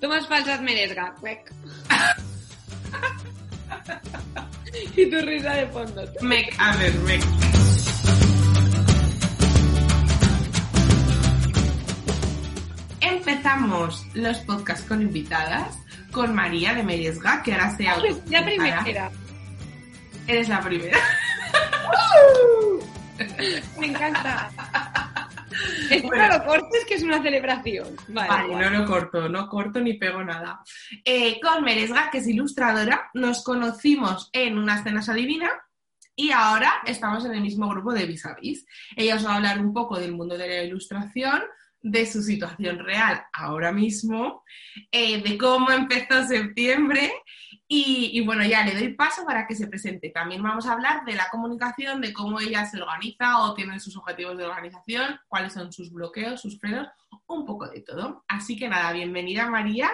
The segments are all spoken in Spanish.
Tomas falsas meresga, y tu risa de fondo. Mec, a ver, mec. Empezamos los podcasts con invitadas con María de Meresga, que ahora se La autopresenta. primera. Eres la primera. Me encanta. Esto Bueno. no lo cortes, que es una celebración. Vale, Vale, no lo corto, no corto ni pego nada. Eh, con Meresga, que es ilustradora, nos conocimos en unas cenas adivina y ahora estamos en el mismo grupo de Vis a Vis. Ella os va a hablar un poco del mundo de la ilustración, de su situación real ahora mismo, eh, de cómo empezó septiembre y, bueno, ya le doy paso para que se presente. También vamos a hablar de la comunicación, de cómo ella se organiza o tiene sus objetivos de organización, cuáles son sus bloqueos, sus frenos, un poco de todo. Así que nada, bienvenida María.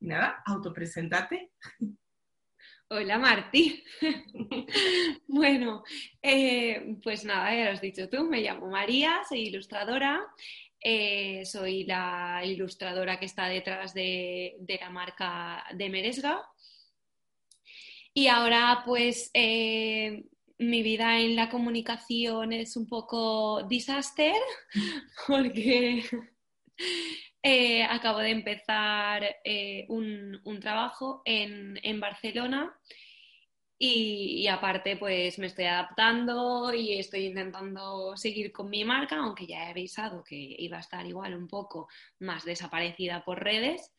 Y nada, autopresentate. Hola, Martí. bueno, eh, pues nada, ya lo has dicho tú. Me llamo María, soy ilustradora. eh, soy la ilustradora que está detrás de, de la marca de Meresga. Y ahora, pues, eh, mi vida en la comunicación es un poco disaster, porque eh, acabo de empezar eh, un, trabajo en, en Barcelona y, y aparte pues me estoy adaptando y estoy intentando seguir con mi marca, aunque ya he avisado que iba a estar igual un poco más desaparecida por redes,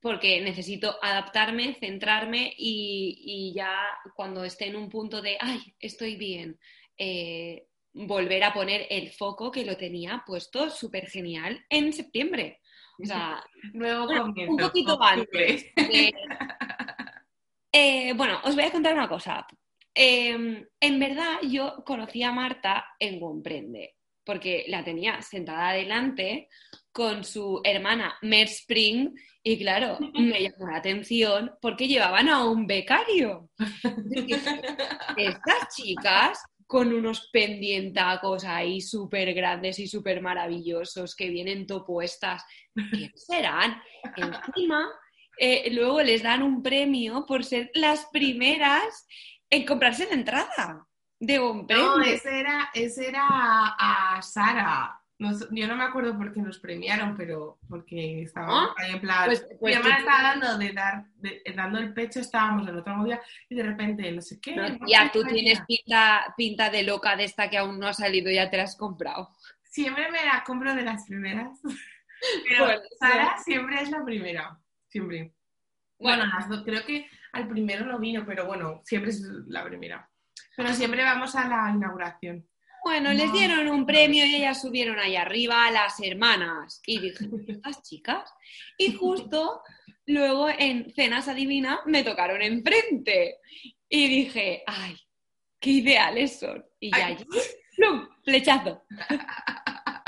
porque necesito adaptarme, centrarme y, y ya cuando esté en un punto de, ay, estoy bien, eh, volver a poner el foco que lo tenía puesto súper genial en septiembre. O sea, Nuevo Bueno, un poquito octubre. eh, eh, bueno, os voy a contar una cosa. Eh, en verdad, yo conocí a Marta en Comprende, porque la tenía sentada adelante con su hermana Mer Spring, y claro, me llamó la atención porque llevaban a un becario. Estas chicas con unos pendientacos ahí súper grandes y súper maravillosos que vienen topuestas, ¿quién serán? Encima, eh, luego les dan un premio por ser las primeras en comprarse la entrada de un premio. No, ese era, ese era a, a Sara. Nos- yo no me acuerdo por qué nos premiaron, pero porque estábamos ¿Ah? ahí en plan. Pues- mi pues tú- estaba dando, de dar, de- dando el pecho, estábamos en otra movida y de repente, no sé qué. No, ¿por ya, tú tienes pinta, pinta de loca de esta que aún no ha salido, ya te la has comprado. Siempre me la compro de las primeras. Pero Bueno, Sara siempre es la primera. Siempre. Bueno, Bueno, las dos, creo que al primero no vino, pero bueno, siempre es la primera. Pero siempre vamos a la inauguración. Bueno, les dieron un premio y ellas subieron ahí arriba a las hermanas. Y dije, estas chicas. Y justo luego en Cenas Adivina me tocaron enfrente. Y dije, ay, qué ideales son. Y ya Ay. ¡plum! flechazo.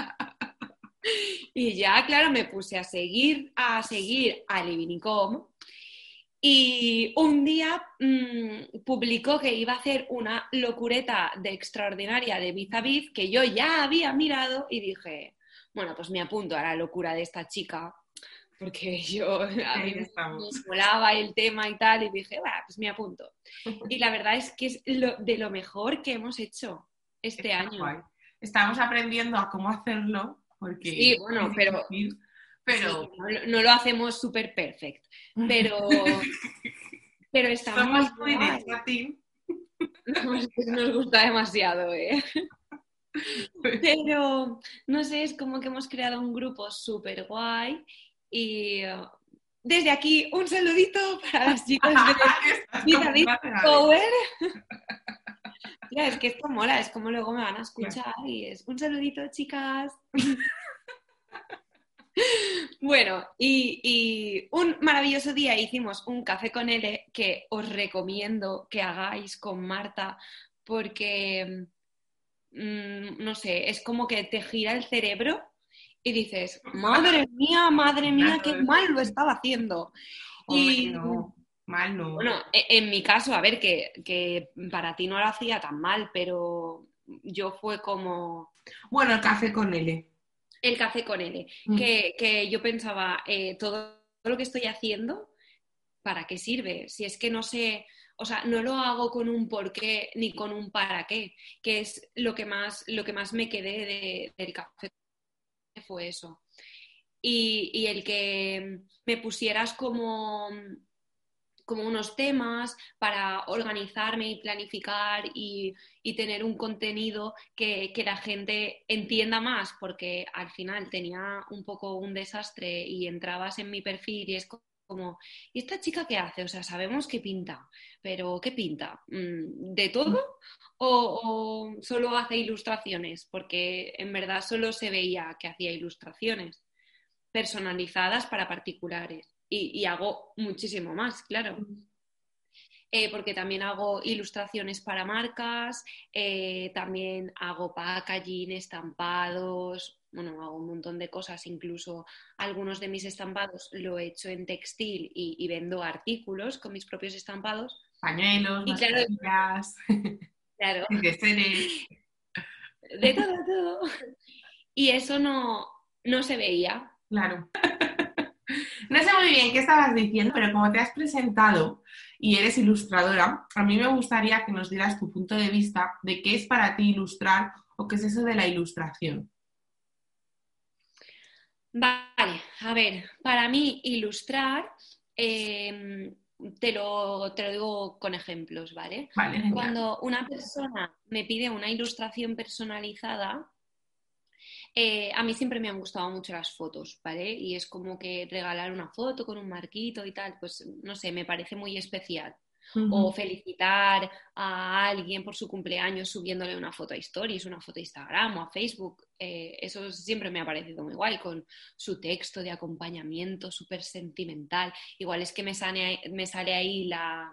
Y ya, claro, me puse a seguir, a seguir a Livinicom. Y un día mm, publicó que iba a hacer una locureta de extraordinaria de Biz a Biz que yo ya había mirado y dije, bueno, pues me apunto a la locura de esta chica, porque yo a mí me molaba el tema y tal, y dije, pues me apunto. Y la verdad es que es lo, de lo mejor que hemos hecho este Está año. guay. Estamos aprendiendo a cómo hacerlo, porque Sí, bueno, pero- difícil, pero Sí, no, lo- no lo hacemos súper perfect, pero, pero estamos somos muy guay. de chatín. Nos, nos gusta demasiado, ¿eh? Pero, no sé, es como que hemos creado un grupo súper guay y desde aquí un saludito para las chicas de Vida. Power. Es que esto mola, es como luego me van a escuchar y es un saludito, chicas. Bueno, y, un maravilloso día hicimos un café con él que os recomiendo que hagáis con Marta porque, mm, no sé, es como que te gira el cerebro y dices, madre mía, madre mía, qué mal lo estaba haciendo. y no, mal no. Bueno, e, en mi caso, a ver, que, que para ti no lo hacía tan mal, pero yo fue como... Bueno, el café con L. El café con L. Mm. Que, yo pensaba, eh, todo lo que estoy haciendo, ¿para qué sirve? Si es que no sé, o sea, no lo hago con un por qué ni con un para qué, que es lo que más, lo que más me quedé del café fue eso. Y, el que me pusieras como, como unos temas para organizarme y planificar y, tener un contenido que, la gente entienda más, porque al final tenía un poco un desastre y entrabas en mi perfil y es como, ¿y esta chica qué hace? O sea, sabemos que pinta, pero ¿qué pinta? Mm, ¿De todo? ¿O, solo hace ilustraciones? Porque en verdad solo se veía que hacía ilustraciones personalizadas para particulares. Y, hago muchísimo más, claro. Eh, porque también hago ilustraciones para marcas, eh, también hago packaging, estampados, bueno, hago un montón de cosas, incluso algunos de mis estampados lo he hecho en textil y, vendo artículos con mis propios estampados. Pañuelos, y claro, claro, de todo, todo. Y eso no, no se veía. Claro. No sé muy bien qué estabas diciendo, pero como te has presentado y eres ilustradora, a mí me gustaría que nos dieras tu punto de vista de qué es para ti ilustrar o qué es eso de la ilustración. Vale, a ver, para mí ilustrar, em, te, lo, te, lo, digo con ejemplos, ¿vale? Cuando una persona me pide una ilustración personalizada, eh, a mí siempre me han gustado mucho las fotos, ¿vale? Y es como que regalar una foto con un marquito y tal, pues no sé, me parece muy especial o felicitar a alguien por su cumpleaños subiéndole una foto a Stories, una foto a Instagram o a Facebook. Eh, eso siempre me ha parecido muy guay, con su texto de acompañamiento súper sentimental. Igual es que me sale, me sale ahí la,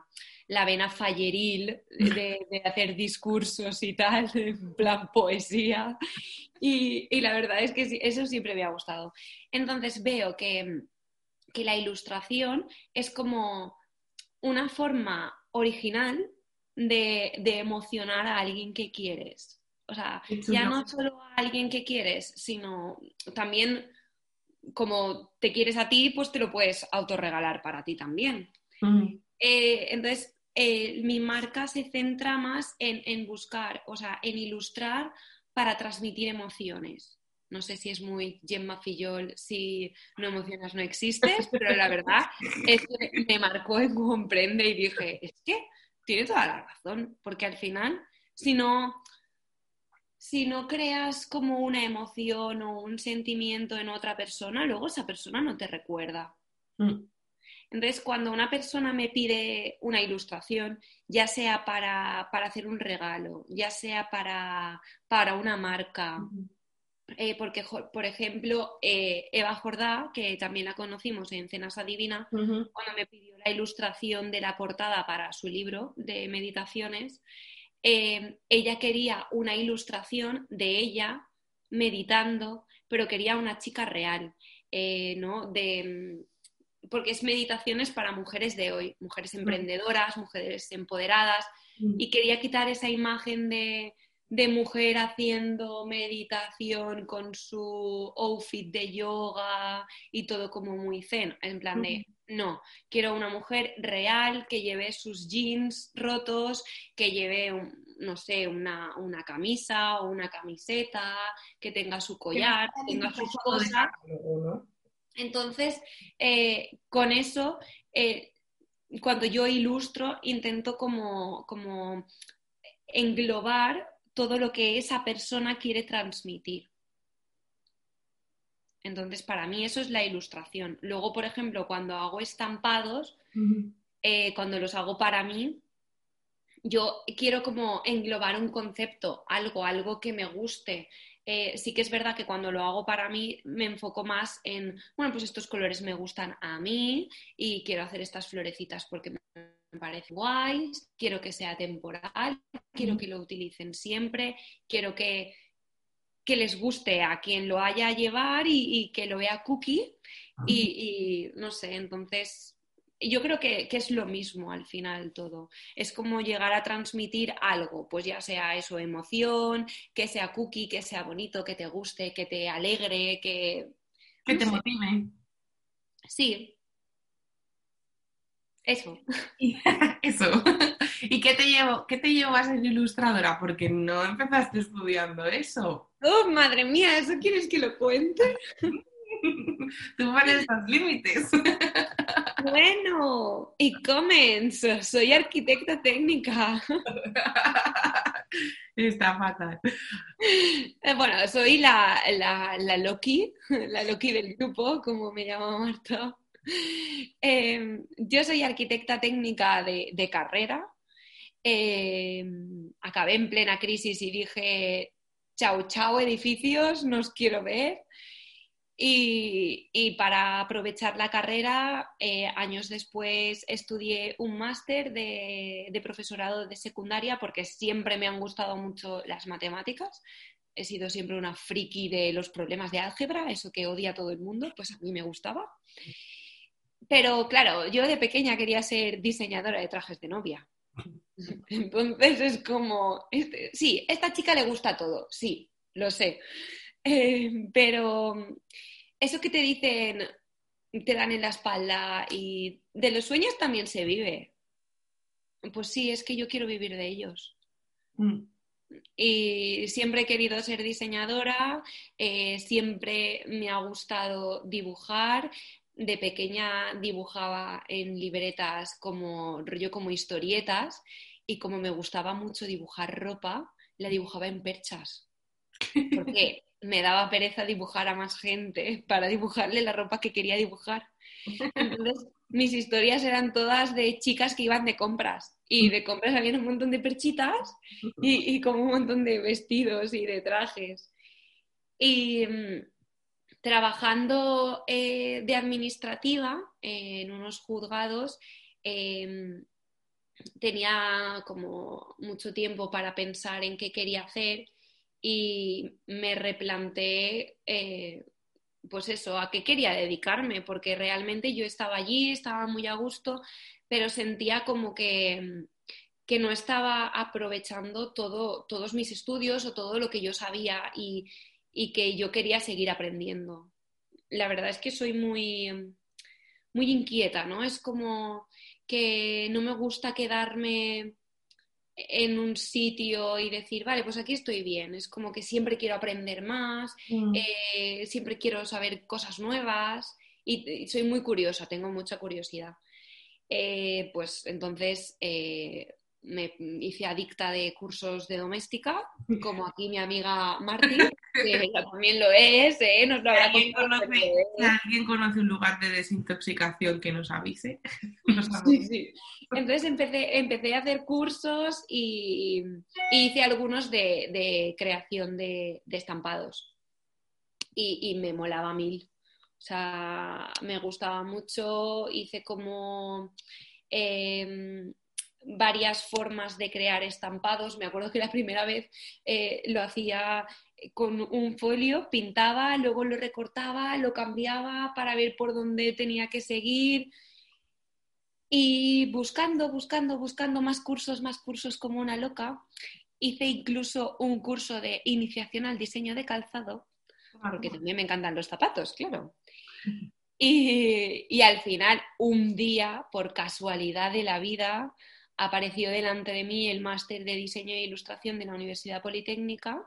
la vena falleril de, hacer discursos y tal, en plan poesía. Y, y, la verdad es que eso siempre me ha gustado. Entonces veo que, que la ilustración es como una forma original de, emocionar a alguien que quieres. O sea, ya no solo a alguien que quieres, sino también como te quieres a ti, pues te lo puedes autorregalar para ti también. Mm. Eh, entonces, eh, mi marca se centra más en, en, buscar, o sea, en ilustrar para transmitir emociones. No sé si es muy Gemma Fillol, si no emocionas no existes, pero la verdad es que me marcó en Comprende y dije, es que tiene toda la razón, porque al final, si no, si no creas como una emoción o un sentimiento en otra persona, luego esa persona no te recuerda. Mm. Entonces, cuando una persona me pide una ilustración, ya sea para, hacer un regalo, ya sea para, para una marca, eh, porque, por ejemplo, eh, Eva Jordá, que también la conocimos en Cenas Adivina, cuando me pidió la ilustración de la portada para su libro de meditaciones, eh, ella quería una ilustración de ella meditando, pero quería una chica real, ¿no? De, porque es meditaciones para mujeres de hoy, mujeres emprendedoras, mujeres empoderadas, y quería quitar esa imagen de de mujer haciendo meditación con su outfit de yoga y todo como muy zen, en plan de, no, quiero una mujer real que lleve sus jeans rotos, que lleve, no sé, una, camisa o una camiseta, que tenga su collar, que tenga sus cosas. Entonces, eh, con eso, eh, cuando yo ilustro, intento como, como englobar todo lo que esa persona quiere transmitir. Entonces, para mí eso es la ilustración. Luego, por ejemplo, cuando hago estampados, eh, cuando los hago para mí, yo quiero como englobar un concepto, algo, algo que me guste. Eh, sí que es verdad que cuando lo hago para mí me enfoco más en, bueno, pues estos colores me gustan a mí y quiero hacer estas florecitas porque me parece guay, quiero que sea temporal, quiero que lo utilicen siempre, quiero que, que les guste a quien lo haya a llevar y, que lo vea cookie y, y no sé, entonces yo creo que, es lo mismo al final todo. Es como llegar a transmitir algo, pues ya sea eso, emoción, que sea cookie, que sea bonito, que te guste, que te alegre, que... Que te motive. Sí. Eso. eso. ¿Y qué te, llevo, qué te llevó a ser ilustradora? Porque no empezaste estudiando eso. Oh, madre mía, ¿eso quieres que lo cuente? Tú pones los límites. Bueno, y comments, soy arquitecta técnica. Está fatal. Eh, bueno, soy la, la, Loki, la Loki del grupo, como me llama Marta. Em, yo soy arquitecta técnica de, carrera. Em, acabé en plena crisis y dije, chao, chao edificios, nos quiero ver. Y, para aprovechar la carrera, eh, años después estudié un máster de, profesorado de secundaria porque siempre me han gustado mucho las matemáticas. He sido siempre una friki de los problemas de álgebra, eso que odia todo el mundo, pues a mí me gustaba. Pero claro, yo de pequeña quería ser diseñadora de trajes de novia. Entonces es como, este, sí, esta chica le gusta todo, sí, lo sé. Eh, pero eso que te dicen, te dan en la espalda y de los sueños también se vive. Pues sí, es que yo quiero vivir de ellos. Mm. Y siempre he querido ser diseñadora, eh, siempre me ha gustado dibujar. De pequeña dibujaba en libretas como rollo como historietas y como me gustaba mucho dibujar ropa, la dibujaba en perchas. Porque me daba pereza dibujar a más gente para dibujarle la ropa que quería dibujar. Entonces, mis historias eran todas de chicas que iban de compras. Y de compras había un montón de perchitas y, como un montón de vestidos y de trajes. Y mm, trabajando eh, de administrativa en unos juzgados, em, tenía como mucho tiempo para pensar en qué quería hacer y me replanteé, eh, pues eso, a qué quería dedicarme, porque realmente yo estaba allí, estaba muy a gusto, pero sentía como que, que no estaba aprovechando todo, todos mis estudios o todo lo que yo sabía y, y que yo quería seguir aprendiendo. La verdad es que soy muy, muy inquieta, ¿no? Es como que no me gusta quedarme en un sitio y decir, vale, pues aquí estoy bien. Es como que siempre quiero aprender más, mm. eh, siempre quiero saber cosas nuevas y, soy muy curiosa, tengo mucha curiosidad. Eh, pues entonces eh, me hice adicta de cursos de doméstica, como aquí mi amiga Marti, que ella también lo es, ¿eh? Nos lo ¿Alguien, conoce, alguien conoce un lugar de desintoxicación que nos avise. sí, sí. Entonces empecé, empecé a hacer cursos y, hice algunos de, creación de, estampados. Y, y, me molaba mil. O sea, me gustaba mucho, hice como... Em, varias formas de crear estampados. Me acuerdo que la primera vez eh, lo hacía con un folio, pintaba, luego lo recortaba, lo cambiaba para ver por dónde tenía que seguir. Y buscando, buscando, buscando más cursos, más cursos como una loca, hice incluso un curso de iniciación al diseño de calzado, porque también me encantan los zapatos, claro. Y, y al final, un día, por casualidad de la vida, apareció delante de mí el máster de diseño e ilustración de la Universidad Politécnica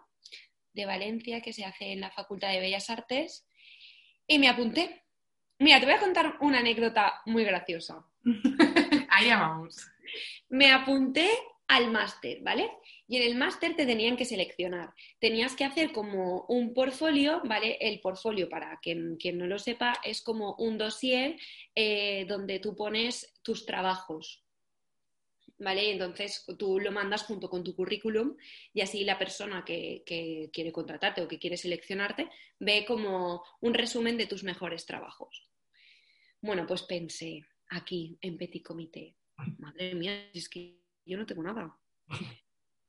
de Valencia, que se hace en la Facultad de Bellas Artes, y me apunté. Mira, te voy a contar una anécdota muy graciosa. Allá vamos. Me apunté al máster, ¿vale? Y en el máster te tenían que seleccionar. Tenías que hacer como un portfolio, ¿vale? El portfolio, para quien, quien no lo sepa, es como un dossier eh, donde tú pones tus trabajos, ¿vale? Entonces tú lo mandas junto con tu currículum y así la persona que, quiere contratarte o que quiere seleccionarte ve como un resumen de tus mejores trabajos. Bueno, pues pensé aquí en Petit Comité, madre mía, es que yo no tengo nada.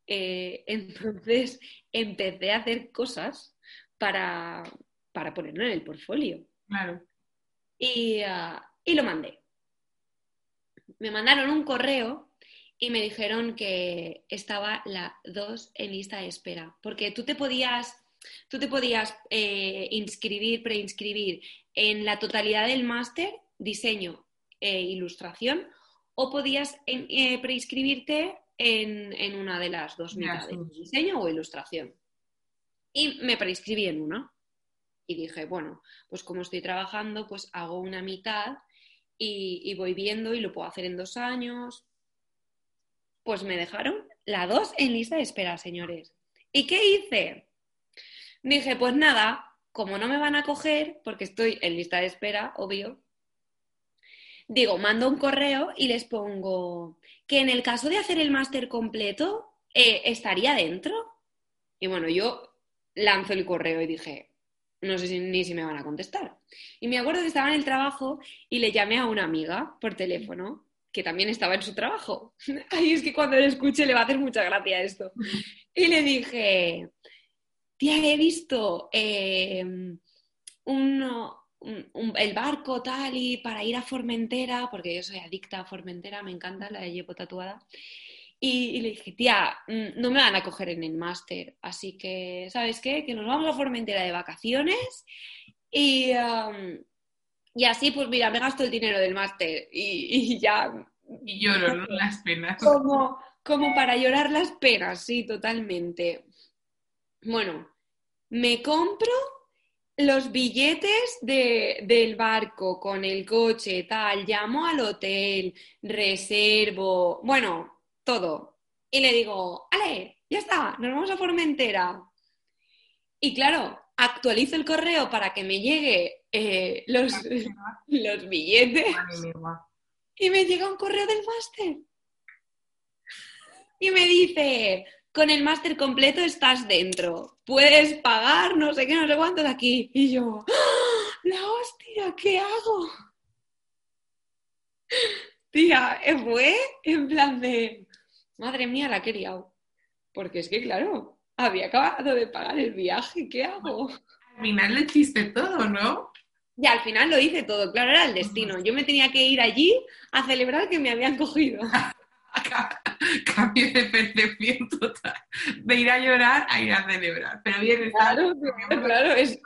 Eh, entonces empecé a hacer cosas para, para ponerlo en el portfolio. Claro. Y, ah, y lo mandé. Me mandaron un correo y me dijeron que estaba la 2 en lista de espera, porque tú te podías, tú te podías eh, inscribir, preinscribir en la totalidad del máster, diseño e ilustración, o podías eh, preinscribirte en, en, una de las dos mitades, diseño o ilustración. Y me preinscribí en una. Y dije, bueno, pues como estoy trabajando, pues hago una mitad y, y voy viendo y lo puedo hacer en dos años, pues me dejaron la 2 en lista de espera, señores. ¿Y qué hice? Dije, pues nada, como no me van a coger, porque estoy en lista de espera, obvio, digo, mando un correo y les pongo que en el caso de hacer el máster completo, eh, estaría dentro. Y bueno, yo lanzo el correo y dije, no sé ni si me van a contestar. Y me acuerdo que estaba en el trabajo y le llamé a una amiga por teléfono que también estaba en su trabajo. Ay, es que cuando lo escuche le va a hacer mucha gracia esto. Y le dije, tía, he visto em, el barco tal y para ir a Formentera, porque yo soy adicta a Formentera, me encanta, la llevo tatuada. Y, le dije, tía, mm, no me van a coger en el máster, así que, ¿sabes qué? Que nos vamos a Formentera de vacaciones y... Y así, pues mira, me gasto el dinero del máster y, ya. Y lloro las penas. Como, como para llorar las penas, sí, totalmente. Bueno, me compro los billetes del barco con el coche, tal, llamo al hotel, reservo, bueno, todo. Y le digo, Ale, ya está, nos vamos a Formentera. Y claro, actualizo el correo para que me llegue eh, los, los billetes y me llega un correo del máster. Y me dice, con el máster completo estás dentro, puedes pagar no sé qué, no sé cuánto de aquí. Y yo, ¡Ah! la hostia, ¿qué hago? Tía, fue en plan de, madre mía, la he criado. Porque es que, claro, había acabado de pagar el viaje, ¿qué hago? Al final le hiciste todo, ¿no? Y al final lo hice todo, claro, era el destino. Yo me tenía que ir allí a celebrar que me habían cogido. Cambio de percepción total. De ir a llorar a ir a celebrar. Pero bien, claro, claro, es...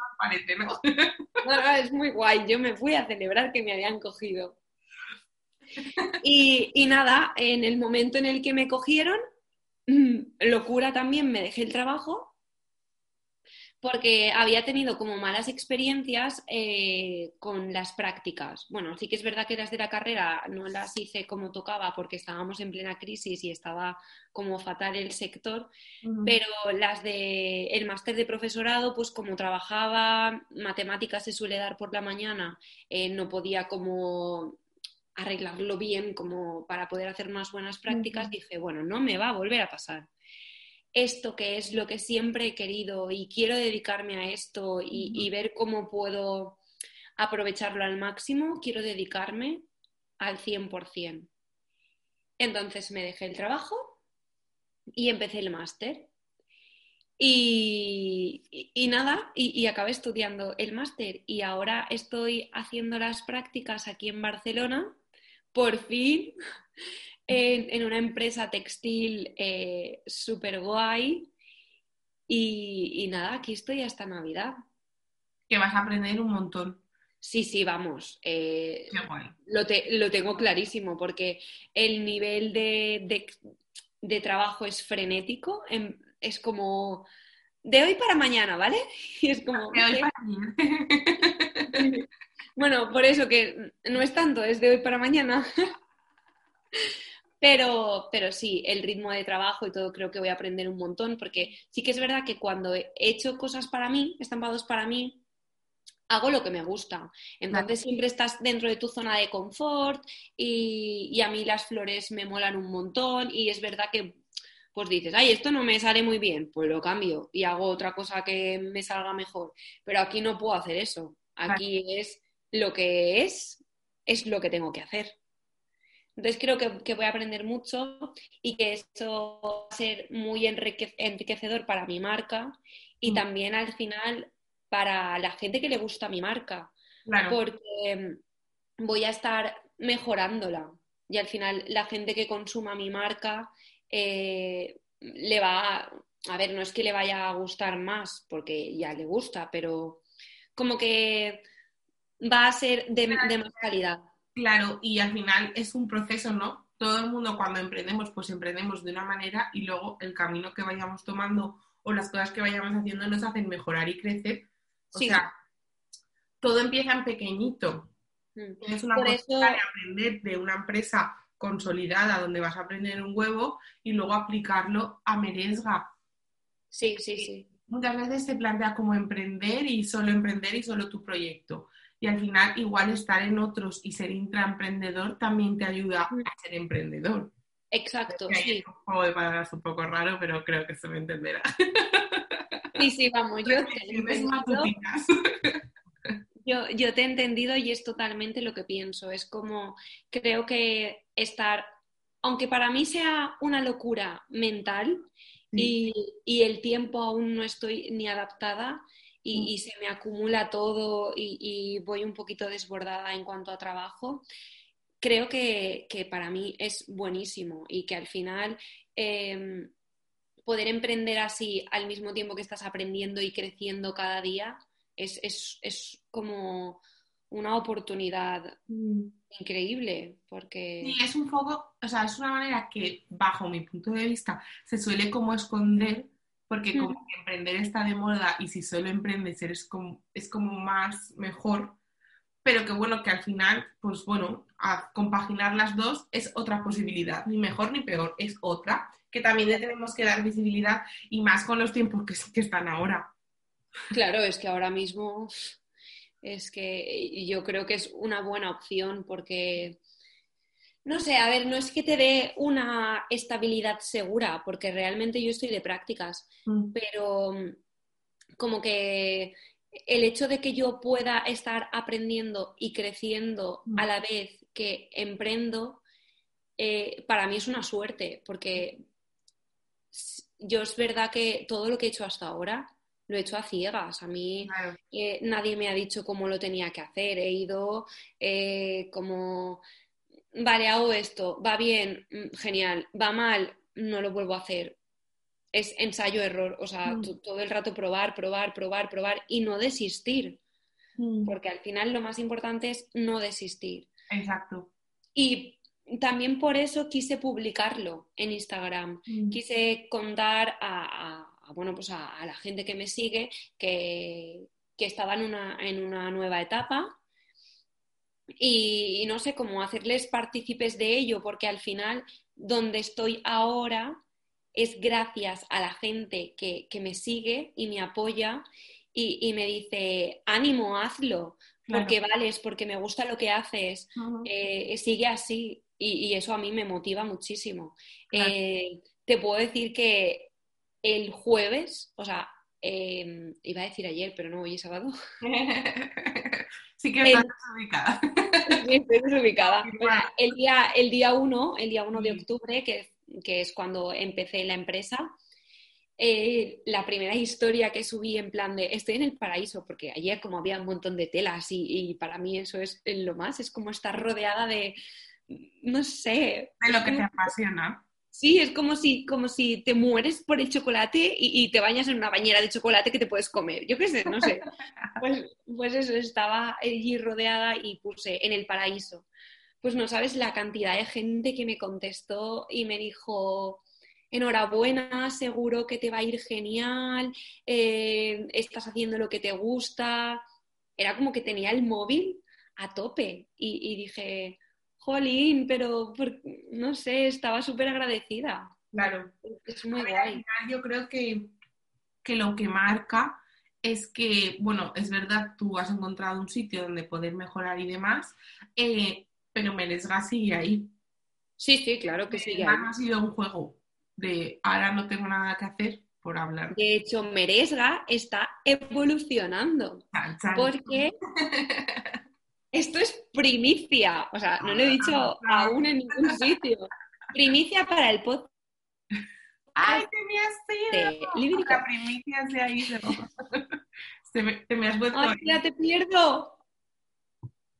es muy guay. Yo me fui a celebrar que me habían cogido. Y, y nada, en el momento en el que me cogieron, locura también, me dejé el trabajo porque había tenido como malas experiencias eh, con las prácticas. Bueno, sí que es verdad que las de la carrera no las hice como tocaba porque estábamos en plena crisis y estaba como fatal el sector, pero las de el máster de profesorado, pues como trabajaba, matemáticas se suele dar por la mañana, eh, no podía como arreglarlo bien como para poder hacer unas buenas prácticas, dije, bueno, no me va a volver a pasar esto que es lo que siempre he querido y quiero dedicarme a esto y, ver cómo puedo aprovecharlo al máximo, quiero dedicarme al 100%. Entonces me dejé el trabajo y empecé el máster. Y, nada, y, y, acabé estudiando el máster y ahora estoy haciendo las prácticas aquí en Barcelona, por fin, en, una empresa textil eh, súper guay. Y, nada, aquí estoy hasta Navidad. Que vas a aprender un montón. Sí, sí, vamos. Eh, lo, lo, tengo clarísimo porque el nivel de, de, trabajo es frenético. es como de hoy para mañana, ¿vale? Y es como. bueno, por eso que no es tanto, es de hoy para mañana. Pero, pero sí, el ritmo de trabajo y todo creo que voy a aprender un montón, porque sí que es verdad que cuando he hecho cosas para mí, estampados para mí, hago lo que me gusta. Entonces siempre estás dentro de tu zona de confort y, y, a mí las flores me molan un montón y es verdad que pues dices, ay, esto no me sale muy bien, pues lo cambio y hago otra cosa que me salga mejor. Pero aquí no puedo hacer eso. Aquí es lo que es, es lo que tengo que hacer. Entonces creo que, voy a aprender mucho y que esto va a ser muy enriquecedor para mi marca y mm. también al final para la gente que le gusta mi marca. Porque voy a estar mejorándola y al final la gente que consuma mi marca eh, le va a, a ver, no es que le vaya a gustar más porque ya le gusta, pero como que va a ser de, más calidad. Claro, y al final es un proceso, ¿no? Todo el mundo cuando emprendemos, pues emprendemos de una manera y luego el camino que vayamos tomando o las cosas que vayamos haciendo nos hacen mejorar y crecer. O sea, todo empieza en pequeñito. Mm. Es una cosa de aprender de una empresa consolidada donde vas a aprender un huevo y luego aplicarlo a Meresga. Sí, sí, sí. Muchas veces se plantea como emprender y solo emprender y solo tu proyecto y al final igual estar en otros y ser intraemprendedor también te ayuda a ser emprendedor. Exacto, sí. un juego de palabras un poco raro, pero creo que se me entenderá. Sí, sí, vamos, yo te, he entendido, yo, yo te he entendido y es totalmente lo que pienso. Es como, creo que estar, aunque para mí sea una locura mental y, y el tiempo aún no estoy ni adaptada, Y, se me acumula todo y, voy un poquito desbordada en cuanto a trabajo, creo que, para mí es buenísimo y que al final em, poder emprender así al mismo tiempo que estás aprendiendo y creciendo cada día es, es, como una oportunidad mm. increíble porque... Sí, es un poco, o sea, es una manera que bajo mi punto de vista se suele como esconder porque como que emprender está de moda y si solo emprendes eres como, es como más mejor, pero que bueno, que al final, pues bueno, a compaginar las dos es otra posibilidad, ni mejor ni peor, es otra, que también le tenemos que dar visibilidad y más con los tiempos que, que están ahora. Claro, es que ahora mismo es que yo creo que es una buena opción porque no sé, a ver, no es que te dé una estabilidad segura, porque realmente yo estoy de prácticas, mm. pero mm, como que el hecho de que yo pueda estar aprendiendo y creciendo mm. a la vez que emprendo, eh, para mí es una suerte, porque yo es verdad que todo lo que he hecho hasta ahora lo he hecho a ciegas. A mí eh, nadie me ha dicho cómo lo tenía que hacer. He ido eh, como vale, hago esto, va bien, mm, genial, va mal, no lo vuelvo a hacer. Es ensayo-error, o sea, mm. todo el rato probar, probar, probar, probar y no desistir. Mm. Porque al final lo más importante es no desistir. Exacto. Y también por eso quise publicarlo en Instagram. Quise contar a, bueno, pues a, la gente que me sigue que, que estaba en una, en una nueva etapa y, no sé cómo hacerles partícipes de ello, porque al final donde estoy ahora es gracias a la gente que, me sigue y me apoya y, me dice, ánimo, hazlo, porque vales, porque me gusta lo que haces, eh, sigue así. Y, eso a mí me motiva muchísimo. Eh, te puedo decir que el jueves, o sea, em, iba a decir ayer, pero no, hoy es sábado. Sí que estás desubicada. Estoy desubicada. el día, el día 1, el día 1 de octubre, que, que, es cuando empecé la empresa, eh, la primera historia que subí en plan de estoy en el paraíso, porque ayer como había un montón de telas y, y para mí eso es lo más, es como estar rodeada de, no sé. De lo que te apasiona. Sí, es como si, como si te mueres por el chocolate y, te bañas en una bañera de chocolate que te puedes comer. Yo qué sé, no sé. Pues, pues, eso, estaba allí rodeada y puse en el paraíso. Pues no sabes la cantidad de gente que me contestó y me dijo, enhorabuena, seguro que te va a ir genial, eh, estás haciendo lo que te gusta. Era como que tenía el móvil a tope y dije, jolín, pero no sé, estaba súper agradecida. Claro. Es muy guay. yo creo que, lo que marca es que, bueno, es verdad, tú has encontrado un sitio donde poder mejorar y demás, eh, pero Meresga sigue ahí. Sí, sí, claro que sigue ahí. Ha sido un juego de ahora no tengo nada que hacer por hablar. De hecho, Meresga está evolucionando. Chan, chan. Porque esto es primicia. O sea, no lo he dicho aún en ningún sitio. Primicia para el podcast. ¡Ay, te me has ido! La primicia se ha ido. Se me, te me has vuelto ¡Ay, ya te pierdo!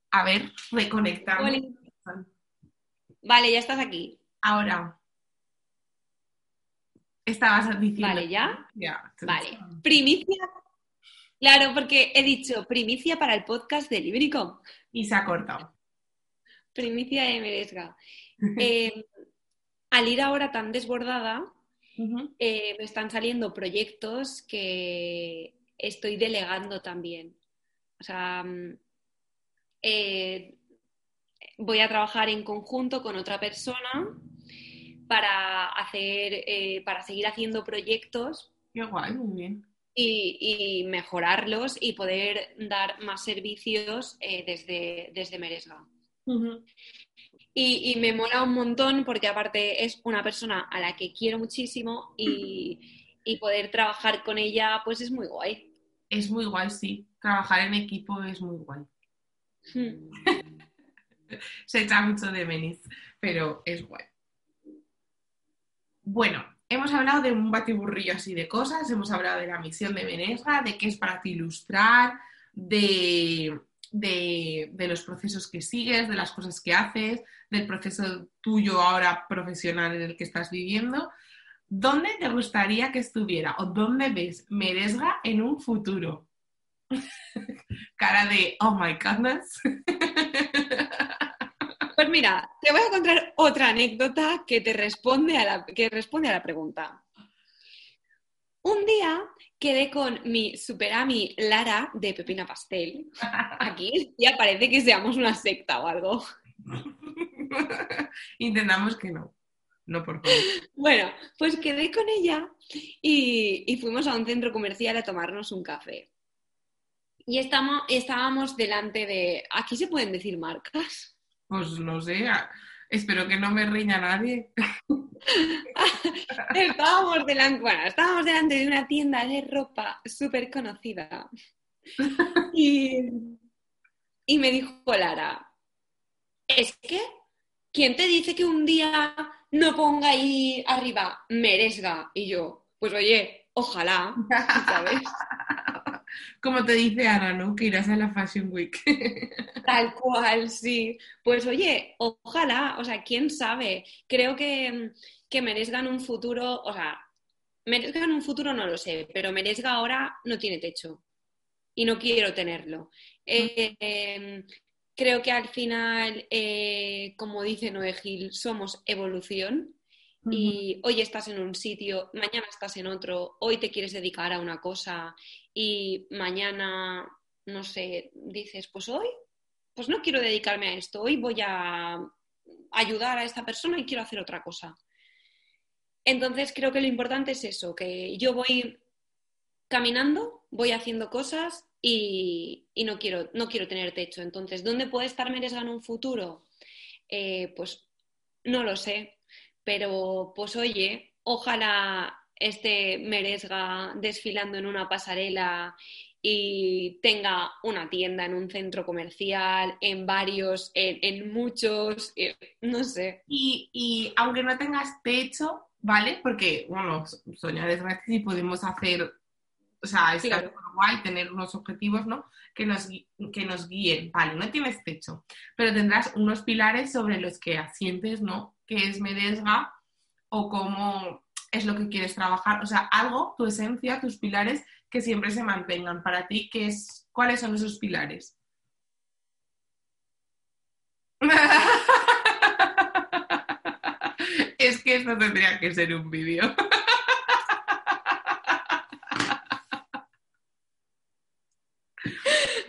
A ver, reconectamos. Vale, ya estás aquí. Ahora. Estabas diciendo. Vale, ¿ya? Ya. Vale. Primicia. Claro, porque he dicho primicia para el podcast de Libricom. Y se ha cortado. Primicia de Meresga. Eh, al ir ahora tan desbordada, eh, me están saliendo proyectos que estoy delegando también. O sea, mm, eh, voy a trabajar en conjunto con otra persona para hacer, eh, para seguir haciendo proyectos Qué guay, muy bien. Y, y mejorarlos y poder dar más servicios eh, desde, desde Meresga. Y, y me mola un montón porque aparte es una persona a la que quiero muchísimo y, y poder trabajar con ella pues es muy guay. Es muy guay, sí. Trabajar en equipo es muy guay. Hmm. Se echa mucho de menos, pero es guay. Bueno, hemos hablado de un batiburrillo así de cosas, hemos hablado de la misión de Menesga, de qué es para ti ilustrar, de, de, de los procesos que sigues, de las cosas que haces, del proceso tuyo ahora profesional en el que estás viviendo. ¿Dónde te gustaría que estuviera o dónde ves Meresga en un futuro? Cara de, oh my goodness. Pues mira, te voy a contar otra anécdota que te responde a la, que responde a la pregunta. Un día quedé con mi superami Lara de Pepina Pastel. Aquí ya parece que seamos una secta o algo. Intentamos que no. No, por favor. Bueno, pues quedé con ella y, y fuimos a un centro comercial a tomarnos un café. Y estamos, estábamos delante de... ¿Aquí se pueden decir marcas? Pues no sé. Espero que no me riña nadie. estábamos, delante, bueno, estábamos delante de una tienda de ropa súper conocida. Y, y me dijo Lara, es que, ¿quién te dice que un día no ponga ahí arriba Meresga? Y yo, pues oye, ojalá, ¿sabes? Como te dice Ana, ¿no? Que irás a la Fashion Week. Tal cual, sí. Pues oye, ojalá, o sea, quién sabe. Creo que, que Meresga en un futuro, o sea, Meresga en un futuro no lo sé, pero Meresga ahora no tiene techo y no quiero tenerlo. Eh, eh, creo que al final, eh, como dice Noé Gil, somos evolución y hoy estás en un sitio, mañana estás en otro, hoy te quieres dedicar a una cosa y mañana, no sé, dices, pues hoy, pues no quiero dedicarme a esto, hoy voy a ayudar a esta persona y quiero hacer otra cosa. Entonces creo que lo importante es eso, que yo voy caminando, voy haciendo cosas y, y no, quiero, no quiero tener techo. Entonces, ¿dónde puede estar Meresga en un futuro? Eh, pues no lo sé, pero pues oye, ojalá esté Meresga desfilando en una pasarela y tenga una tienda en un centro comercial, en varios, en, en muchos, eh, no sé. Y, y aunque no tengas techo, ¿vale? Porque, bueno, soñar es gratis y podemos hacer, o sea, está Claro. guay tener unos objetivos, ¿no? Que nos, que nos guíen. Vale, no tienes techo, pero tendrás unos pilares sobre los que asientes, ¿no? ¿Qué es Meresga o cómo es lo que quieres trabajar? O sea, algo, tu esencia, tus pilares que siempre se mantengan para ti, que es, ¿cuáles son esos pilares? Es que esto tendría que ser un vídeo.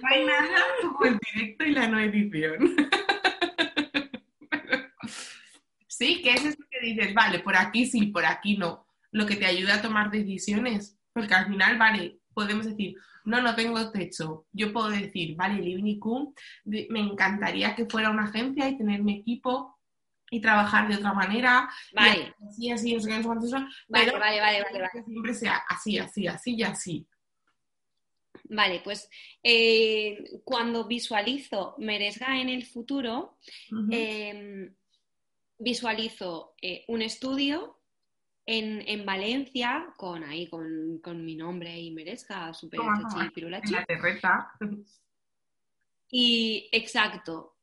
No hay nada como el directo y la no edición. Sí, que es que dices, vale, por aquí sí, por aquí no. Lo que te ayuda a tomar decisiones. Porque al final, vale, podemos decir, no, no tengo techo. Yo puedo decir, vale, Living me encantaría que fuera una agencia y tener mi equipo y trabajar de otra manera. Vale. así, así, no sé qué, no sé Vale, vale, vale, vale, vale. que siempre sea así, así, así y así. Vale, pues eh, cuando visualizo Meresga en el futuro, eh, visualizo eh, un estudio en, en Valencia con ahí con, con mi nombre y Meresga, super chachi, pirulachi. la terreta. Y exacto.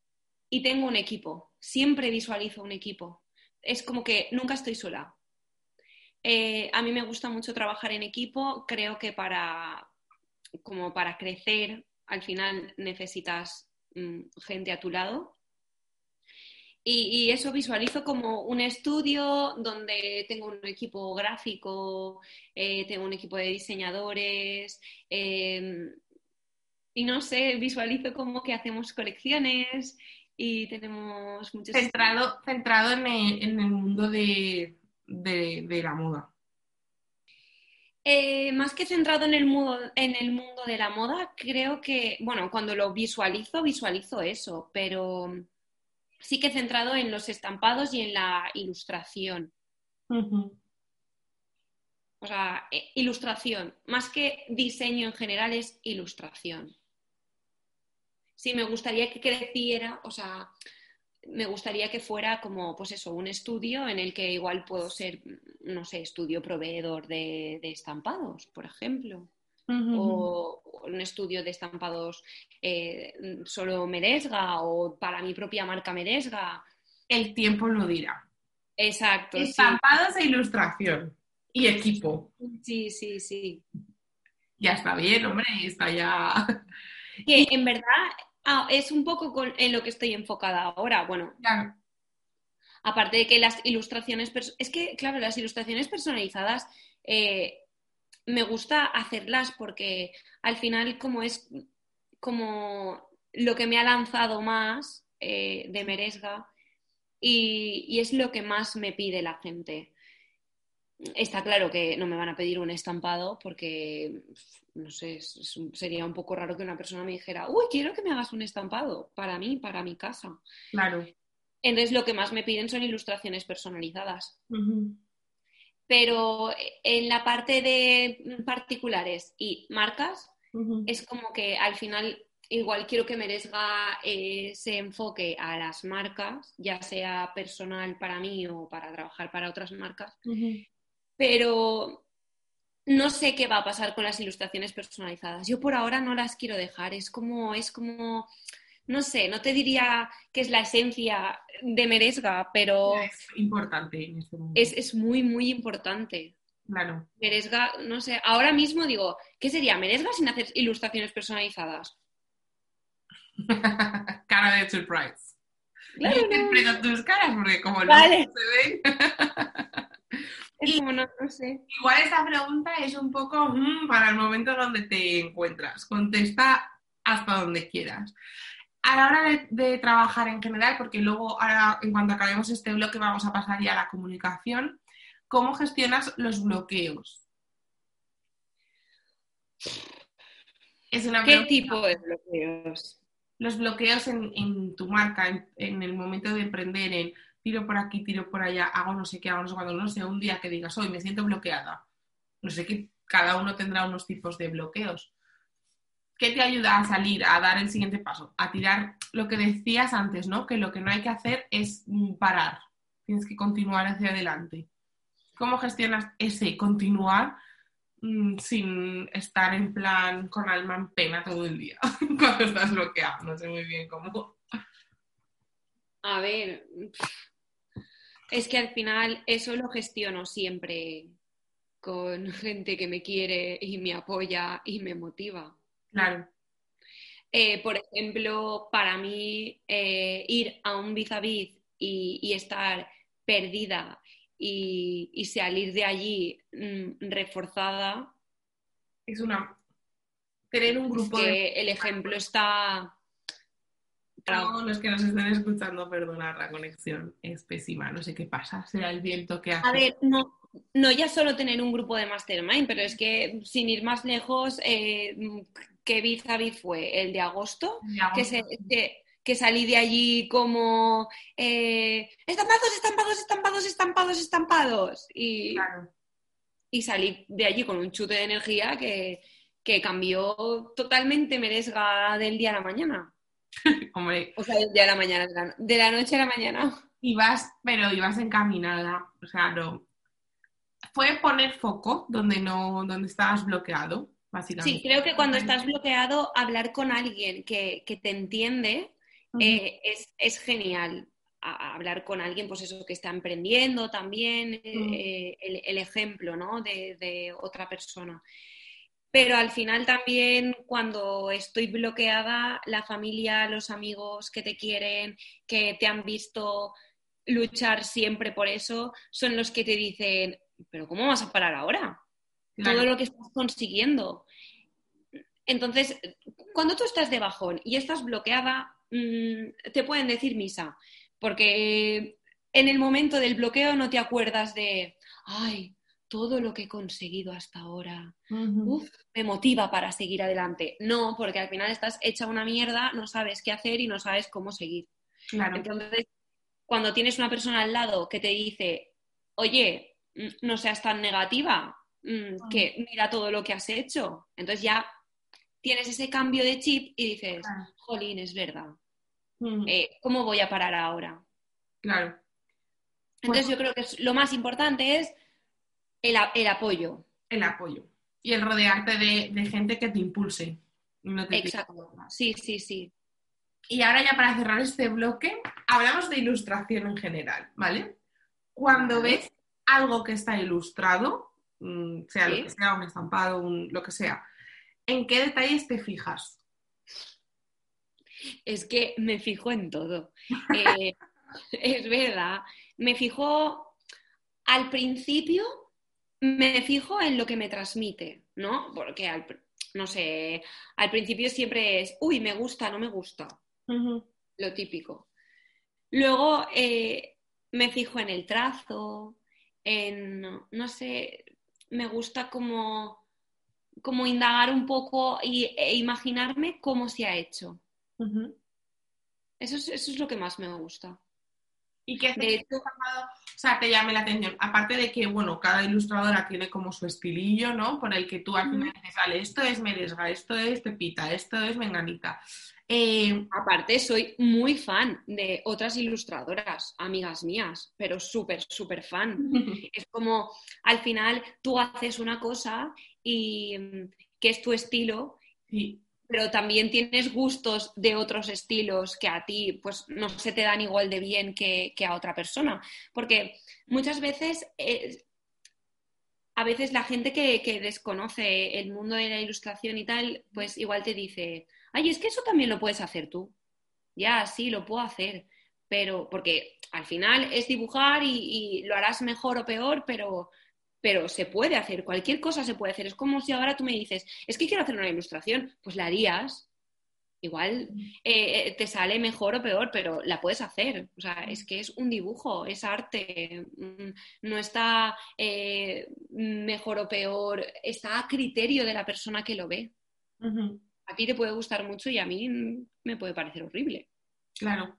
Y tengo un equipo. Siempre visualizo un equipo. Es como que nunca estoy sola. Eh, a mí me gusta mucho trabajar en equipo. Creo que para, como para crecer, al final necesitas mm, gente a tu lado. Y, y eso visualizo como un estudio donde tengo un equipo gráfico, eh, tengo un equipo de diseñadores, eh, y no sé, visualizo como que hacemos colecciones y tenemos muchos... centrado, centrado en el, en el mundo de, de- de la moda. Eh, más que centrado en el, mundo, en el mundo de la moda, creo que, bueno, cuando lo visualizo, visualizo eso, pero sí que centrado en los estampados y en la ilustración. O sea, eh, ilustración, más que diseño en general, es ilustración. Sí, me gustaría que creciera, o sea, me gustaría que fuera como, pues eso, un estudio en el que igual puedo ser, no sé, estudio proveedor de, de estampados, por ejemplo. O un estudio de estampados eh, solo Meresga o para mi propia marca Meresga. El tiempo lo dirá. Exacto, sí. Estampados e ilustración. Y equipo. Sí, sí, sí. Ya está bien, hombre, está ya. Que en verdad ah, es un poco con- en lo que estoy enfocada ahora. Bueno, aparte de que las ilustraciones, es que, claro, las ilustraciones personalizadas eh, me gusta hacerlas porque al final como es como lo que me ha lanzado más eh, de Meresga y, y es lo que más me pide la gente. Está claro que no me van a pedir un estampado porque, no sé, es- es un- sería un poco raro que una persona me dijera, uy, quiero que me hagas un estampado para mí, para mi casa. Claro. Entonces lo que más me piden son ilustraciones personalizadas. Pero en la parte de particulares y marcas, es como que al final igual quiero que Meresga eh, se enfoque a las marcas, ya sea personal para mí o para trabajar para otras marcas, pero no sé qué va a pasar con las ilustraciones personalizadas. Yo por ahora no las quiero dejar, es como, es como, no sé, no te diría que es la esencia de Meresga, pero Es importante en este momento. es, es muy, muy importante. Claro. Meresga, no sé, ahora mismo digo, ¿qué sería Meresga sin hacer ilustraciones personalizadas? Cara de surprise. Claro, Yo no. interpreto tus caras porque como no se ven. Es como, no, no sé. Igual esta pregunta es un poco mm, para el momento donde te encuentras. Contesta hasta donde quieras. A la hora de, de trabajar en general, porque luego ahora en cuanto acabemos este bloque vamos a pasar ya a la comunicación, ¿cómo gestionas los bloqueos? Es una ¿Qué pregunta- tipo de bloqueos? los bloqueos en, en tu marca, en, en el momento de emprender, en tiro por aquí, tiro por allá, hago no sé qué, hago no sé cuándo, no sé, un día que digas, hoy me siento bloqueada. No sé qué, cada uno tendrá unos tipos de bloqueos. ¿Qué te ayuda a salir, a dar el siguiente paso? A tirar lo que decías antes, ¿no? Que lo que no hay que hacer es mm, parar, tienes que continuar hacia adelante. ¿Cómo gestionas ese continuar mm, sin estar en plan con alma en pena todo el día cuando estás bloqueado? No sé muy bien cómo. A ver, es que al final eso lo gestiono siempre con gente que me quiere y me apoya y me motiva. Claro. Eh, por ejemplo, para mí eh, ir a un vis a vis y, y estar perdida y, y salir de allí mm, reforzada, Es una. Tener un es grupo de. que el ejemplo está... Todos los que nos estén escuchando, perdonar la conexión es pésima. No sé qué pasa. Será el viento que hace. A ver, no, no ya solo tener un grupo de mastermind, pero es que sin ir más lejos, eh, ¿qué biz a fue? El de agosto, De agosto. Que, se- que- que salí de allí como eh, estampados, estampados, estampados, estampados, estampados. Y, Claro. y salí de allí con un chute de energía que, que cambió totalmente Meresga del día a la mañana. Hombre, O sea, del día a la mañana, de la, de la noche a la mañana. ibas, pero ibas encaminada. O sea, no. Fue poner foco donde no, donde estabas bloqueado, básicamente. Sí, creo que cuando estás bloqueado, hablar con alguien que, que te entiende eh, es, es genial. A- a hablar con alguien, pues eso, que está emprendiendo también, eh, el, el ejemplo, ¿no? De, de otra persona. Pero al final también cuando estoy bloqueada, la familia, los amigos que te quieren, que te han visto luchar siempre por eso, son los que te dicen, pero ¿cómo vas a parar ahora? Claro. todo lo que estás consiguiendo. Entonces, cuando tú estás de bajón y estás bloqueada, mm, te pueden decir misa, porque en el momento del bloqueo no te acuerdas de, ay, todo lo que he conseguido hasta ahora, uf, me motiva para seguir adelante. No, porque al final estás hecha una mierda, no sabes qué hacer y no sabes cómo seguir. Claro. Entonces, cuando tienes una persona al lado que te dice, oye, mm, no seas tan negativa, mm, que mira todo lo que has hecho, entonces ya tienes ese cambio de chip y dices, Claro. jolín, es verdad, Ujú. eh, ¿cómo voy a parar ahora? Claro. Entonces Pues- yo creo que es- lo más importante es el, el apoyo. El apoyo. Y el rodearte de, de gente que te impulse. y no te Exacto. Sí, sí, sí. Y ahora ya para cerrar este bloque, hablamos de ilustración en general, ¿vale? Cuando ves algo que está ilustrado, mm, sea Sí. lo que sea, un estampado, un- lo que sea, ¿en qué detalles te fijas? Es que me fijo en todo. Eh, es verdad. Me fijo al principio, me fijo en lo que me transmite, ¿no? Porque al, no sé, al principio siempre es, uy, me gusta, no me gusta, lo típico. Luego eh, me fijo en el trazo, en, no sé, me gusta como, como indagar un poco y, e imaginarme cómo se ha hecho. Eso es, eso es lo que más me gusta. ¿Y hace De que hecho- estampado, o sea, te llame la atención? Aparte de que, bueno, cada ilustradora tiene como su estilillo, ¿no? Por el que tú al final dices, vale, esto es Meresga, esto es Pepita, esto es Menganita. Eh, Aparte, soy muy fan de otras ilustradoras, amigas mías, pero súper, súper fan. Es como, al final, tú haces una cosa y mm, que es tu estilo, sí, pero también tienes gustos de otros estilos que a ti pues no se te dan igual de bien que, que a otra persona. Porque muchas veces, eh, a veces la gente que, que desconoce el mundo de la ilustración y tal, pues igual te dice, ay, es que eso también lo puedes hacer tú. Ya, sí, lo puedo hacer, pero porque al final es dibujar y, y lo harás mejor o peor, pero, pero se puede hacer, cualquier cosa se puede hacer. Es como si ahora tú me dices, es que quiero hacer una ilustración, pues la harías. Igual eh, eh, te sale mejor o peor, pero la puedes hacer. O sea, es que es un dibujo, es arte. Mm, No está eh, mejor o peor, está a criterio de la persona que lo ve. A ti te puede gustar mucho y a mí me puede parecer horrible. claro.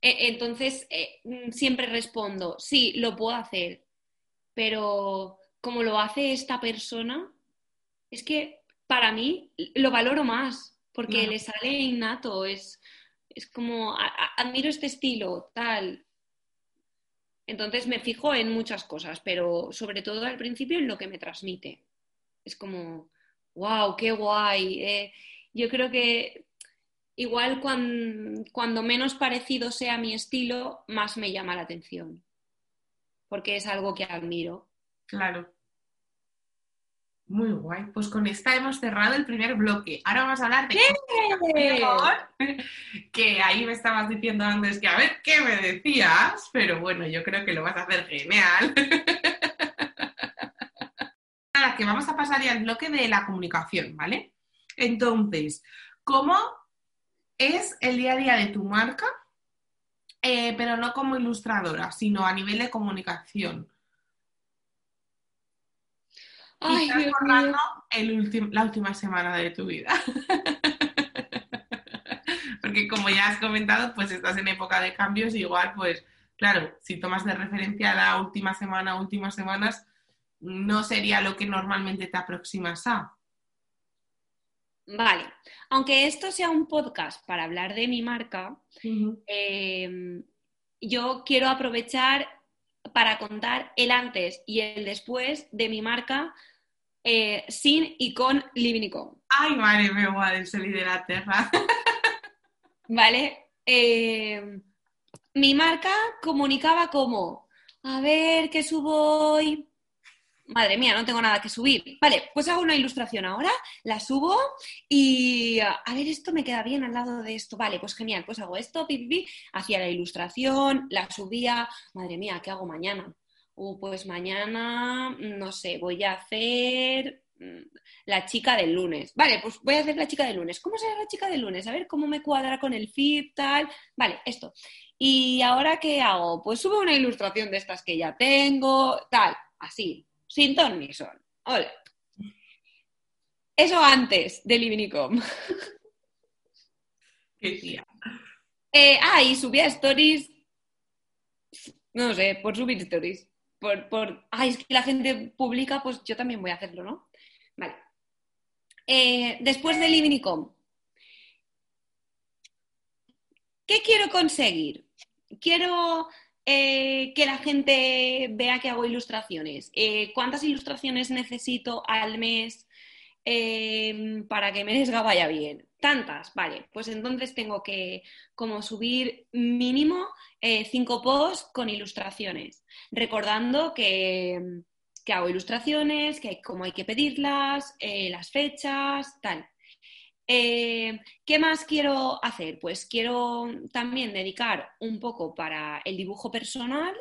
Eh, Entonces, mm, siempre respondo, sí, lo puedo hacer, pero como lo hace esta persona, es que para mí lo valoro más, porque le sale innato, es, es como, a- a- admiro este estilo, tal. Entonces me fijo en muchas cosas, pero sobre todo al principio en lo que me transmite. Es como, wow, qué guay. eh, yo creo que igual cuan- cuando menos parecido sea mi estilo, más me llama la atención, porque es algo que admiro. Claro. Muy guay. Pues con esta hemos cerrado el primer bloque. Ahora vamos a hablar de que ahí me estabas diciendo antes que a ver qué me decías, pero bueno, yo creo que lo vas a hacer genial. Ahora que vamos a pasar ya al bloque de la comunicación, ¿vale? Entonces, ¿cómo es el día a día de tu marca? Eh, pero no como ilustradora, sino a nivel de comunicación. Ay, y el ultim- la última semana de tu vida. Porque como ya has comentado, pues estás en época de cambios, y igual, pues, claro, si tomas de referencia la última semana, últimas semanas, no sería lo que normalmente te aproximas a. Vale, aunque esto sea un podcast para hablar de mi marca, eh, yo quiero aprovechar para contar el antes y el después de mi marca eh, sin y con Livinicom. Ay, madre mía, el Soli de la Terra. ¿Vale? Eh, mi marca comunicaba como, a ver, ¿qué subo hoy? Madre mía, no tengo nada que subir. Vale, pues hago una ilustración ahora, la subo y a ver, esto me queda bien al lado de esto. Vale, pues genial, pues hago esto, pi, pi, pi. hacía la ilustración, la subía. Madre mía, ¿qué hago mañana? Uh, pues mañana, no sé, voy a hacer mm, la chica del lunes. Vale, pues voy a hacer la chica del lunes. ¿Cómo será la chica del lunes? A ver cómo me cuadra con el feed, tal. Vale, esto. ¿Y ahora qué hago? Pues subo una ilustración de estas que ya tengo, tal, así, sin ton ni son. Hola. Eso antes de Livinicom. Qué tía. Eh, ah, y subía stories, no sé, por subir stories. Por, por, ay, es que la gente publica, pues yo también voy a hacerlo, ¿no? Vale. Eh, después de Livinicom, ¿qué quiero conseguir? Quiero eh, que la gente vea que hago ilustraciones. Eh, ¿Cuántas ilustraciones necesito al mes eh, para que Meresga vaya bien? Tantas, vale. Pues entonces tengo que como subir mínimo cinco posts con ilustraciones, recordando que, que hago ilustraciones, que cómo hay que pedirlas, las fechas, tal. Eh, ¿Qué más quiero hacer? Pues quiero también dedicar un poco para el dibujo personal,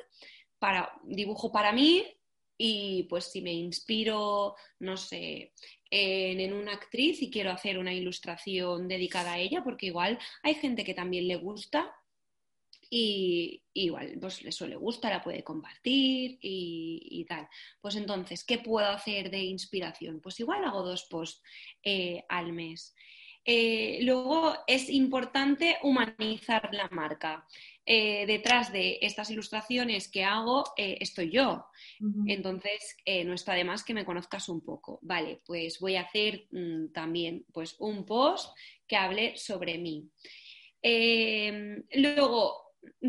para dibujo para mí y pues si me inspiro, no sé, en, en una actriz y quiero hacer una ilustración dedicada a ella, porque igual hay gente que también le gusta y igual pues eso le gusta, la puede compartir y, y tal. Pues entonces, ¿qué puedo hacer de inspiración? Pues igual hago dos posts eh, al mes. Eh, luego es importante humanizar la marca. Eh, detrás de estas ilustraciones que hago eh, estoy yo. Entonces, no está de más que me conozcas un poco. Vale, pues voy a hacer mm, también pues, un post que hable sobre mí. Luego,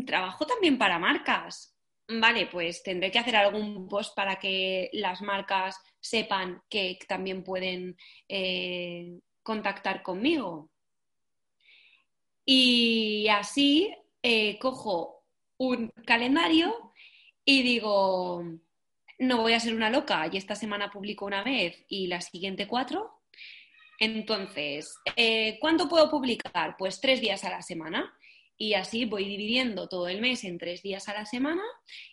trabajo también para marcas. Vale, pues tendré que hacer algún post para que las marcas sepan que también pueden eh, contactar conmigo. Y así eh, cojo un calendario y digo, no voy a ser una loca y esta semana publico una vez y la siguiente cuatro. Entonces, eh, ¿cuánto puedo publicar? Pues tres días a la semana. Y así voy dividiendo todo el mes en tres días a la semana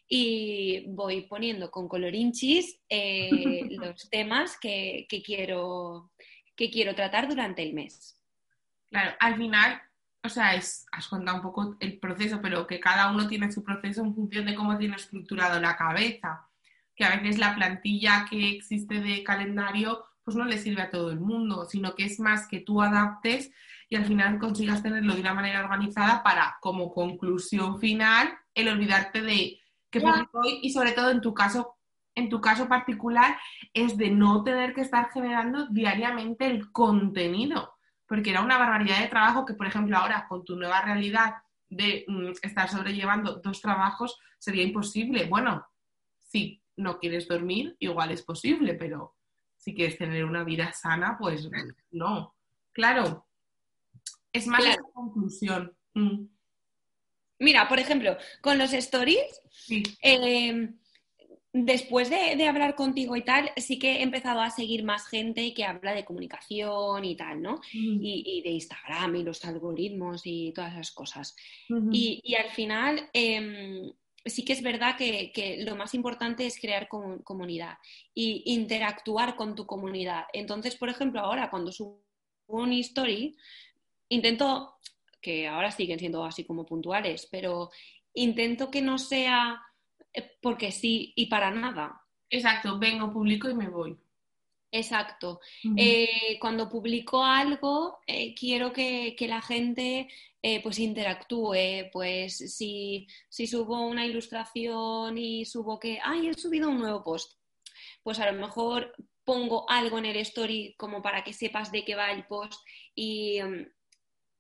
y voy poniendo con colorinchis eh, los temas que, que quiero, que quiero tratar durante el mes. Claro, al final, o sea, es, has contado un poco el proceso, pero que cada uno tiene su proceso en función de cómo tiene estructurado la cabeza. Que a veces la plantilla que existe de calendario pues no le sirve a todo el mundo, sino que es más que tú adaptes y al final consigas tenerlo de una manera organizada para, como conclusión final, el olvidarte de que publico hoy y sobre todo en tu caso, en tu caso particular, es de no tener que estar generando diariamente el contenido, porque era una barbaridad de trabajo que, por ejemplo, ahora con tu nueva realidad de mm, estar sobrellevando dos trabajos sería imposible. Bueno, si no quieres dormir, igual es posible, pero si quieres tener una vida sana, pues no. Claro, es más Claro. esa conclusión. Mm, Mira, por ejemplo, con los stories, sí, eh, después de, de hablar contigo y tal, sí que he empezado a seguir más gente que habla de comunicación y tal, ¿no? Mm, Y, y de Instagram y los algoritmos y todas esas cosas. Y, y al final, eh, sí que es verdad que, que lo más importante es crear comu- comunidad y interactuar con tu comunidad. Entonces, por ejemplo, ahora cuando subo un story, intento, que ahora siguen siendo así como puntuales, pero intento que no sea eh, porque sí y para nada. Exacto, vengo, publico y me voy. Exacto. Eh, cuando publico algo, eh, quiero que, la gente eh, pues interactúe. Pues si, si, subo una ilustración y subo que, ay, he subido un nuevo post, pues a lo mejor pongo algo en el story como para que sepas de qué va el post y,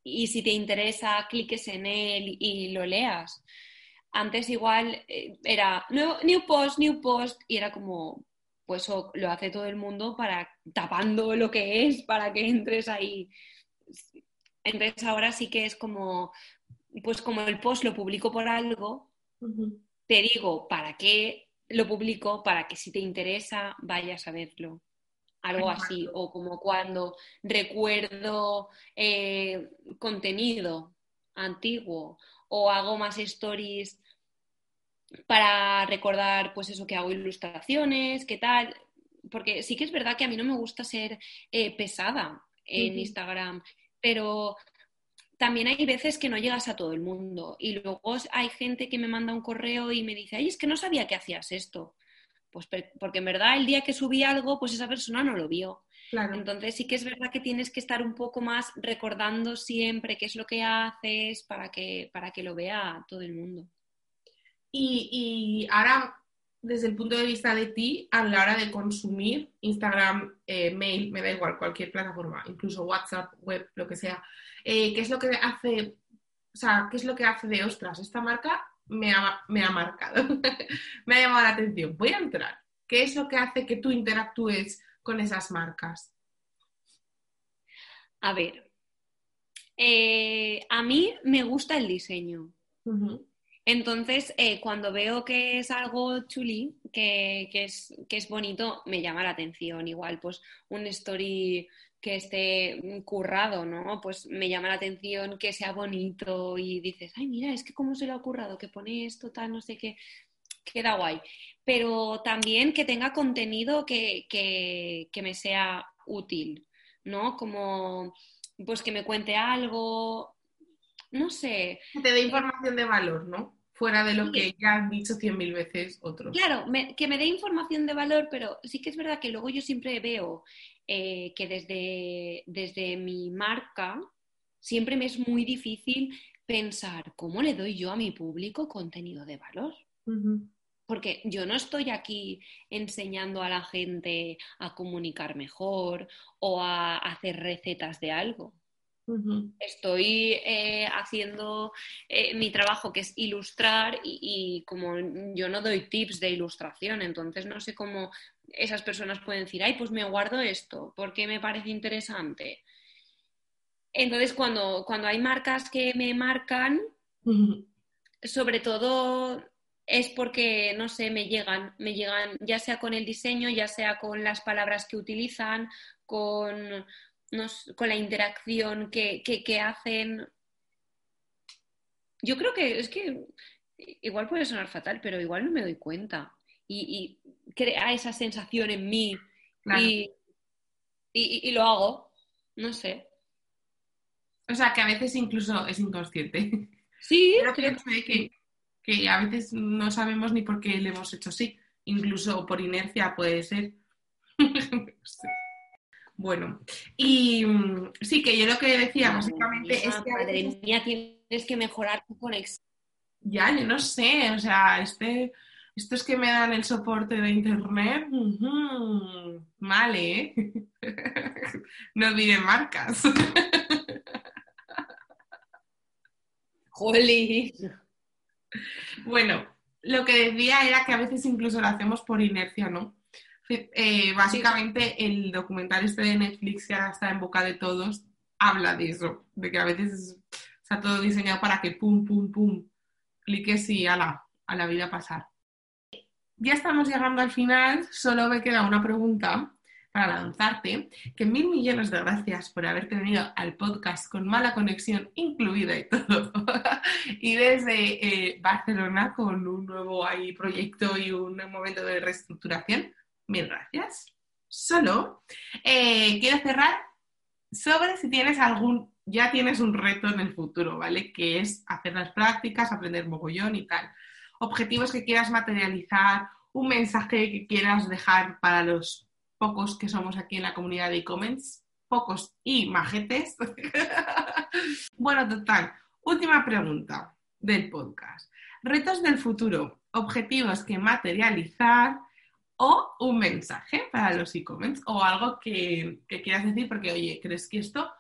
y si te interesa, cliques en él y lo leas. Antes igual era new post, new post y era como, pues lo hace todo el mundo para tapando lo que es, para que entres ahí. Entonces ahora sí que es como, pues como el post lo publico por algo, te digo para qué lo publico, para que si te interesa vayas a verlo. Algo así, o como cuando recuerdo eh, contenido antiguo o hago más stories para recordar, pues eso, que hago ilustraciones, qué tal, porque sí que es verdad que a mí no me gusta ser eh, pesada en Instagram, pero también hay veces que no llegas a todo el mundo y luego hay gente que me manda un correo y me dice, ay, es que no sabía que hacías esto. Pues porque en verdad el día que subí algo, pues esa persona no lo vio. Entonces sí que es verdad que tienes que estar un poco más recordando siempre qué es lo que haces para que, para que lo vea todo el mundo. Y, ahora, desde el punto de vista de ti, a la hora de consumir Instagram, eh, mail, me da igual, cualquier plataforma, incluso WhatsApp, web, lo que sea, eh, ¿qué es lo que hace, o sea, qué es lo que hace de, ostras, esta marca me ha, me ha marcado, me ha llamado la atención, voy a entrar. ¿Qué es lo que hace que tú interactúes con esas marcas? A ver, eh, a mí me gusta el diseño. Entonces, eh, cuando veo que es algo chuli, que, es, que es bonito, me llama la atención. Igual, pues un story que esté currado, ¿no? Pues me llama la atención que sea bonito y dices, ay, mira, es que cómo se lo ha currado, que pone esto, tal, no sé qué, queda guay. Pero también que tenga contenido que, que me sea útil, ¿no? Como, pues que me cuente algo, no sé. Que te dé información de valor, ¿no? Fuera de lo que ya han dicho cien mil veces otros. Claro, que me dé información de valor, pero sí que es verdad que luego yo siempre veo eh, que desde, desde mi marca siempre me es muy difícil pensar cómo le doy yo a mi público contenido de valor. Porque yo no estoy aquí enseñando a la gente a comunicar mejor o a hacer recetas de algo. Estoy eh, haciendo eh, mi trabajo que es ilustrar y, como yo no doy tips de ilustración, entonces no sé cómo esas personas pueden decir, ay, pues me guardo esto porque me parece interesante. Entonces cuando, cuando hay marcas que me marcan, sobre todo es porque, no sé, me llegan, me llegan ya sea con el diseño, ya sea con las palabras que utilizan, con con la interacción que, hacen. Yo creo que es que igual puede sonar fatal, pero igual no me doy cuenta. Y, crea esa sensación en mí y, lo hago. No sé. O sea, que a veces incluso es inconsciente. Sí, creo que, que a veces no sabemos ni por qué le hemos hecho así. Incluso por inercia puede ser. Bueno, y mm, sí, que yo lo que decía básicamente es que... Madre mía, tienes que mejorar tu conexión. Ya, yo no sé, o sea, este, estos que me dan el soporte de internet, mal, ¿eh? no diré marcas. Jolly. Bueno, lo que decía era que a veces incluso lo hacemos por inercia, ¿no? Eh, básicamente el documental este de Netflix que ahora está en boca de todos habla de eso, de que a veces está todo diseñado para que pum, pum, pum, cliques y a la, a la vida pasar. Ya estamos llegando al final, solo me queda una pregunta para lanzarte, que mil millones de gracias por haberte venido al podcast con mala conexión incluida y todo, y desde eh, Barcelona con un nuevo proyecto y un momento de reestructuración. Mil gracias. Solo eh, quiero cerrar sobre si tienes algún, ya tienes un reto en el futuro, ¿vale? Que es hacer las prácticas, aprender mogollón y tal. Objetivos que quieras materializar, un mensaje que quieras dejar para los pocos que somos aquí en la comunidad de e-comments, pocos y majetes. bueno, total, última pregunta del podcast. Retos del futuro, objetivos que materializar o un mensaje para los e-comments o algo que, que quieras decir porque, oye, ¿crees que esto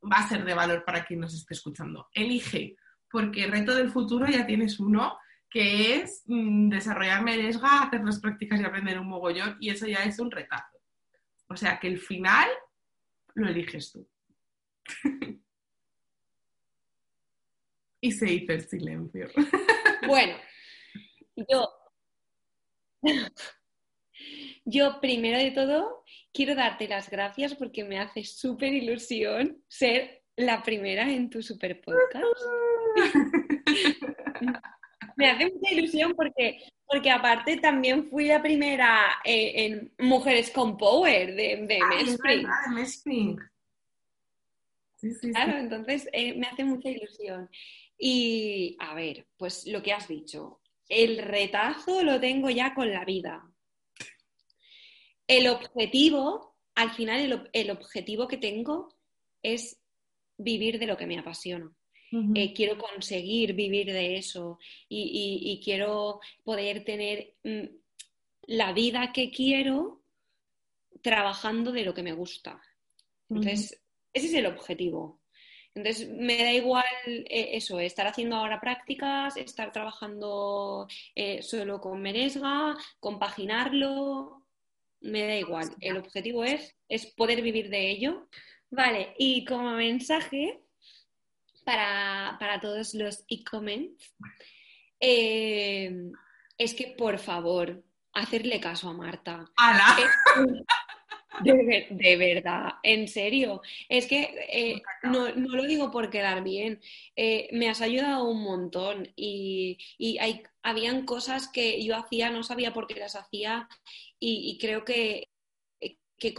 va a ser de valor para quien nos esté escuchando? Elige, porque reto del futuro ya tienes uno que es mm, desarrollar Meresga, hacer las prácticas y aprender un mogollón, y eso ya es un retazo. O sea que el final lo eliges tú. y se hizo el silencio. bueno, yo, yo primero de todo quiero darte las gracias porque me hace súper ilusión ser la primera en tu super podcast. me hace mucha ilusión porque, porque aparte también fui la primera eh, en Mujeres con Power de, de Mespring. claro, entonces eh, me hace mucha ilusión. Y a ver, pues lo que has dicho, el retazo lo tengo ya con la vida. El objetivo, al final el, el objetivo que tengo es vivir de lo que me apasiona. Eh, quiero conseguir vivir de eso y, quiero poder tener mm, la vida que quiero trabajando de lo que me gusta. Entonces, ese es el objetivo. Entonces, me da igual eh, eso, estar haciendo ahora prácticas, estar trabajando eh, solo con Meresga, compaginarlo, me da igual. El objetivo es, es poder vivir de ello. Vale, y como mensaje, para, todos los e-comments eh, es que, por favor, hacerle caso a Marta. De, verdad, en serio. Es que eh, no, lo digo por quedar bien. Eh, me has ayudado un montón y, hay, habían cosas que yo hacía, no sabía por qué las hacía y, creo que, que,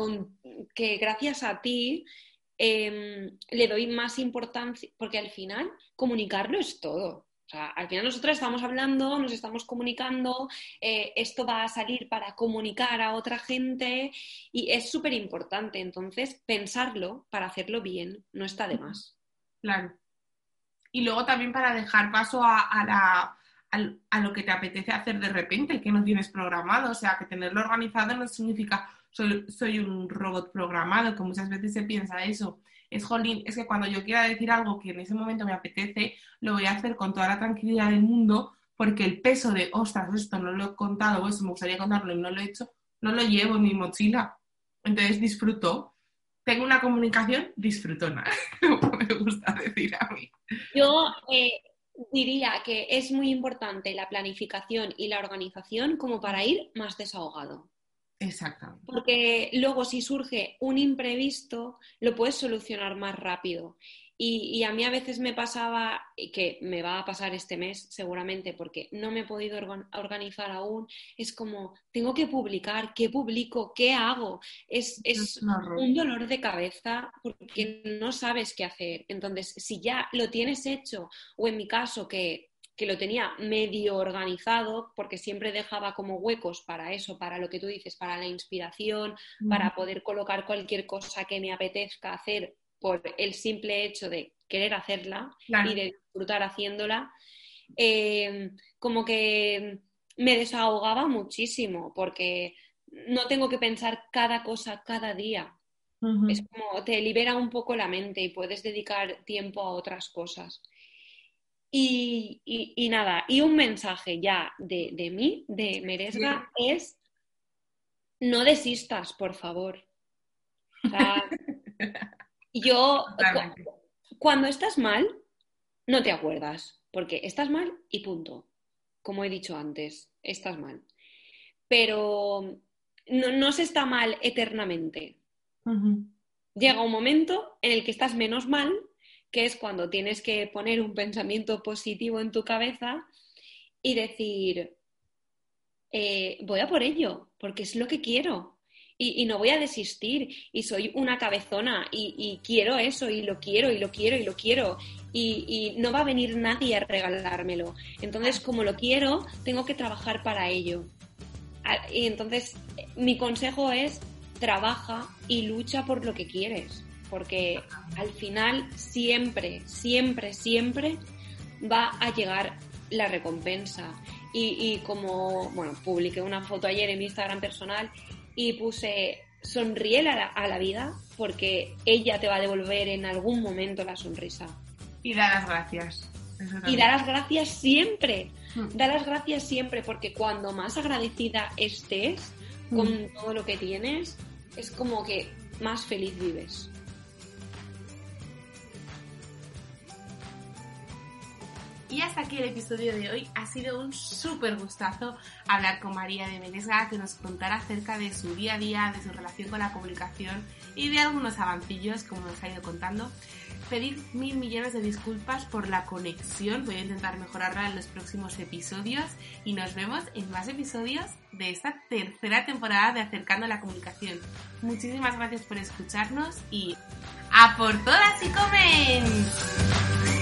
que gracias a ti Em, le doy más importancia, porque al final comunicarlo es todo. O sea, al final nosotros estamos hablando, nos estamos comunicando, eh, esto va a salir para comunicar a otra gente y es súper importante. Entonces, pensarlo para hacerlo bien no está de más. Claro. Y luego también para dejar paso a, lo que te apetece hacer de repente, que no tienes programado. O sea, que tenerlo organizado no significa soy, un robot programado, que muchas veces se piensa eso. Es jolín, es que cuando yo quiera decir algo que en ese momento me apetece, lo voy a hacer con toda la tranquilidad del mundo, porque el peso de, ostras, esto no lo he contado, o eso me gustaría contarlo y no lo he hecho, no lo llevo en mi mochila. Entonces disfruto. Tengo una comunicación disfrutona, me gusta decir a mí. Yo eh, diría que es muy importante la planificación y la organización como para ir más desahogado. Exactamente. Porque luego si surge un imprevisto, lo puedes solucionar más rápido. Y, a mí a veces me pasaba, que me va a pasar este mes seguramente porque no me he podido organizar aún, es como, tengo que publicar, ¿qué publico? ¿Qué hago? Es, es un dolor de cabeza porque no sabes qué hacer. Entonces, si ya lo tienes hecho, o en mi caso que que lo tenía medio organizado, porque siempre dejaba como huecos para eso, para lo que tú dices, para la inspiración, para poder colocar cualquier cosa que me apetezca hacer por el simple hecho de querer hacerla y de disfrutar haciéndola, eh, como que me desahogaba muchísimo, porque no tengo que pensar cada cosa cada día. Es como te libera un poco la mente y puedes dedicar tiempo a otras cosas. Y, nada, y un mensaje ya de, mí, de Meresga, es no desistas, por favor. yo, cuando estás mal, no te acuerdas, porque estás mal y punto. Como he dicho antes, estás mal. Pero no, se está mal eternamente. Llega un momento en el que estás menos mal que es cuando tienes que poner un pensamiento positivo en tu cabeza y decir, eh, voy a por ello, porque es lo que quiero. Y, no voy a desistir y soy una cabezona y, quiero eso y lo quiero y lo quiero y lo quiero y, no va a venir nadie a regalármelo. Entonces, como lo quiero, tengo que trabajar para ello. Ah, y entonces, mi consejo es trabaja y lucha por lo que quieres, porque al final siempre, siempre, siempre va a llegar la recompensa. Y, como, bueno, publiqué una foto ayer en mi Instagram personal y puse sonríe a la, vida porque ella te va a devolver en algún momento la sonrisa. Y da las gracias. Y da las gracias siempre. Hmm. Da las gracias siempre porque cuando más agradecida estés con hmm. todo lo que tienes, es como que más feliz vives. Y hasta aquí el episodio de hoy. Ha sido un súper gustazo hablar con María de Menesga, que nos contara acerca de su día a día, de su relación con la comunicación y de algunos avancillos, como nos ha ido contando. Pedir mil millones de disculpas por la conexión. Voy a intentar mejorarla en los próximos episodios y nos vemos en más episodios de esta tercera temporada de Acercando la Comunicación. Muchísimas gracias por escucharnos y ¡a por todas y comen!